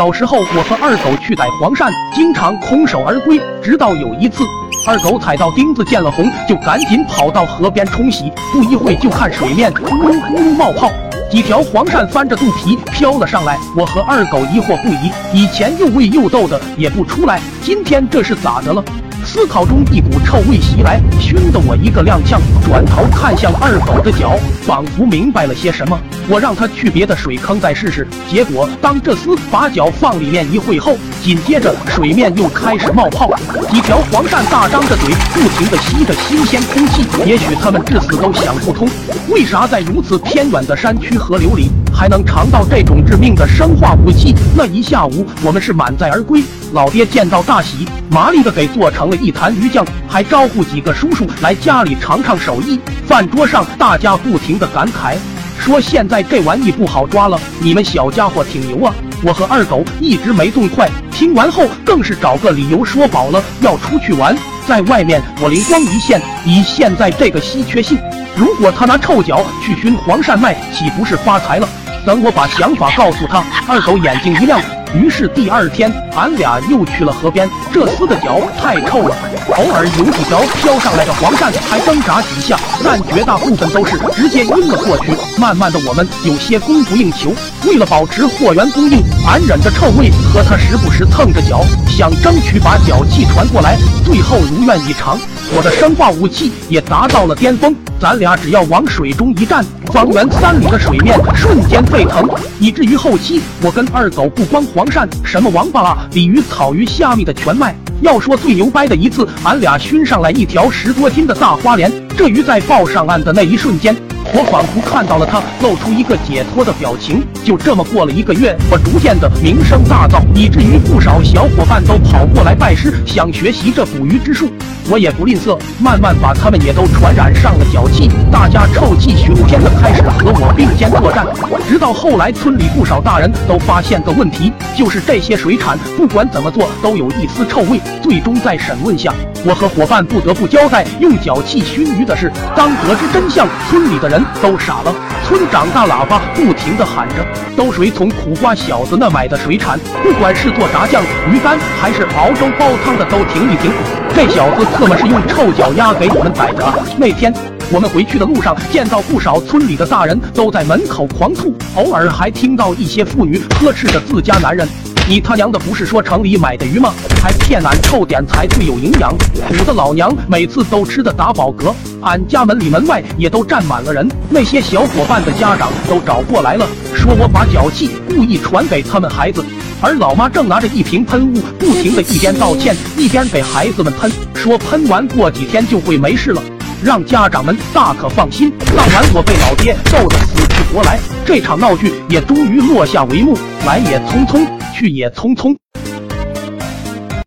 小时候，我和二狗去逮黄鳝，经常空手而归。直到有一次，二狗踩到钉子见了红，就赶紧跑到河边冲洗。不一会，就看水面咕噜咕噜冒泡，几条黄鳝翻着肚皮飘了上来。我和二狗疑惑不已，以前又喂又逗的也不出来，今天这是咋的了？思考中，一股臭味袭来，熏得我一个踉跄，转头看向二狗的脚，仿佛明白了些什么。我让他去别的水坑再试试。结果，当这厮把脚放里面一会后，紧接着水面又开始冒泡，几条黄鳝大张着嘴，不停地吸着新鲜空气。也许他们至死都想不通，为啥在如此偏远的山区河流里，还能尝到这种致命的生化武器？那一下午，我们是满载而归。老爹见到大喜，麻利的给做成了一坛鱼酱，还招呼几个叔叔来家里尝尝手艺。饭桌上，大家不停的感慨，说现在这玩意不好抓了，你们小家伙挺牛啊！我和二狗一直没动筷，听完后更是找个理由说饱了要出去玩。在外面，我灵光一现，以现在这个稀缺性，如果他拿臭脚去熏黄鳝卖，岂不是发财了？等我把想法告诉他，二狗眼睛一亮。于是第二天，俺俩又去了河边。这厮的脚太臭了，偶尔有几条飘上来的黄鳝还挣扎几下，但绝大部分都是直接晕了过去。慢慢的，我们有些供不应求。为了保持货源供应，俺忍着臭味和他时不时蹭着脚，想争取把脚气传过来。最后如愿以偿，我的生化武器也达到了巅峰。咱俩只要往水中一站，方圆三里的水面瞬间沸腾，以至于后期我跟二狗不光黄鳝，什么王八啊、鲤鱼、草鱼、虾米的全卖。要说最牛掰的一次，俺俩熏上来一条十多斤的大花鲢，这鱼在抱上岸的那一瞬间。我仿佛看到了他露出一个解脱的表情。就这么过了一个月，我逐渐的名声大噪，以至于不少小伙伴都跑过来拜师，想学习这捕鱼之术。我也不吝啬，慢慢把他们也都传染上了脚气。大家臭气熏天的开始和我并肩作战。直到后来，村里不少大人都发现个问题，就是这些水产不管怎么做都有一丝臭味。最终在审问下，我和伙伴不得不交代用脚气熏鱼的事。当得知真相，村里的人。都傻了，村长大喇叭不停地喊着：“都谁从苦瓜小子那买的水产？不管是做炸酱、鱼干，还是熬粥煲汤的，都停一停！这小子特么是用臭脚丫给我们逮着！”那天我们回去的路上，见到不少村里的大人都在门口狂吐，偶尔还听到一些妇女呵斥着自家男人。你他娘的不是说城里买的鱼吗？还骗俺臭点才最有营养，苦的老娘每次都吃的打饱嗝。俺家门里门外也都站满了人，那些小伙伴的家长都找过来了，说我把脚气故意传给他们孩子。而老妈正拿着一瓶喷雾，不停的一边道歉一边给孩子们喷，说喷完过几天就会没事了，让家长们大可放心。当晚我被老爹逗得死去活来，这场闹剧也终于落下帷幕。来也匆匆。去也匆匆。